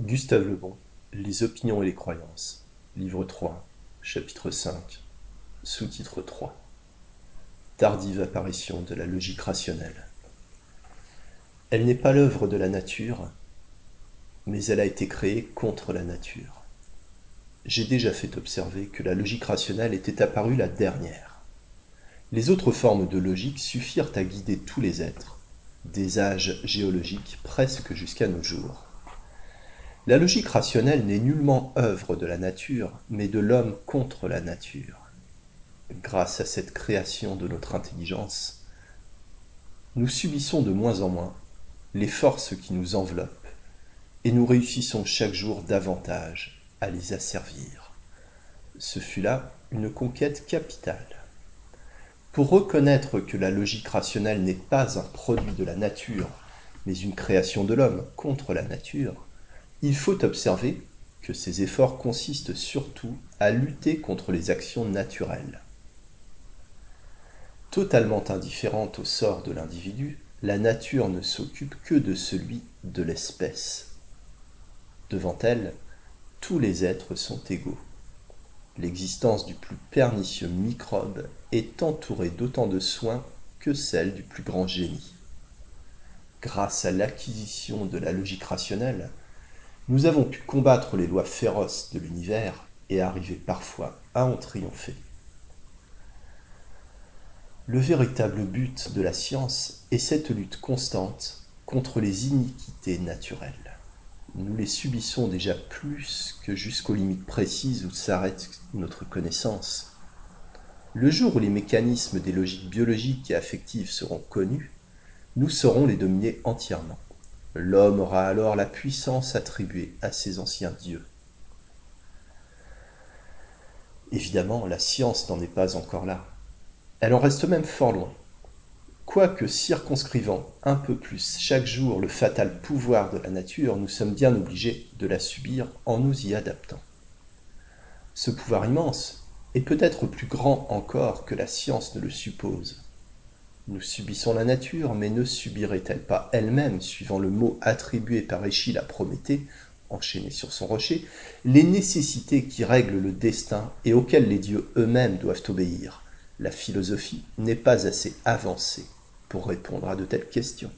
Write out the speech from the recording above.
Gustave Le Bon, Les opinions et les croyances, livre 3, chapitre 5, sous-titre 3. Tardive apparition de la logique rationnelle. Elle n'est pas l'œuvre de la nature, mais elle a été créée contre la nature. J'ai déjà fait observer que la logique rationnelle était apparue la dernière. Les autres formes de logique suffirent à guider tous les êtres, des âges géologiques presque jusqu'à nos jours. La logique rationnelle n'est nullement œuvre de la nature, mais de l'homme contre la nature. Grâce à cette création de notre intelligence, nous subissons de moins en moins les forces qui nous enveloppent, et nous réussissons chaque jour davantage à les asservir. Ce fut là une conquête capitale. Pour reconnaître que la logique rationnelle n'est pas un produit de la nature, mais une création de l'homme contre la nature, il faut observer que ces efforts consistent surtout à lutter contre les actions naturelles. Totalement indifférente au sort de l'individu, la nature ne s'occupe que de celui de l'espèce. Devant elle, tous les êtres sont égaux. L'existence du plus pernicieux microbe est entourée d'autant de soins que celle du plus grand génie. Grâce à l'acquisition de la logique rationnelle, nous avons pu combattre les lois féroces de l'univers et arriver parfois à en triompher. Le véritable but de la science est cette lutte constante contre les iniquités naturelles. Nous les subissons déjà plus que jusqu'aux limites précises où s'arrête notre connaissance. Le jour où les mécanismes des logiques biologiques et affectives seront connus, nous saurons les dominer entièrement. L'homme aura alors la puissance attribuée à ses anciens dieux. Évidemment, la science n'en est pas encore là. Elle en reste même fort loin. Quoique circonscrivant un peu plus chaque jour le fatal pouvoir de la nature, nous sommes bien obligés de la subir en nous y adaptant. Ce pouvoir immense est peut-être plus grand encore que la science ne le suppose. Nous subissons la nature, mais ne subirait-elle pas elle-même, suivant le mot attribué par Échille à Prométhée, enchaîné sur son rocher, les nécessités qui règlent le destin et auxquelles les dieux eux-mêmes doivent obéir? La philosophie n'est pas assez avancée pour répondre à de telles questions.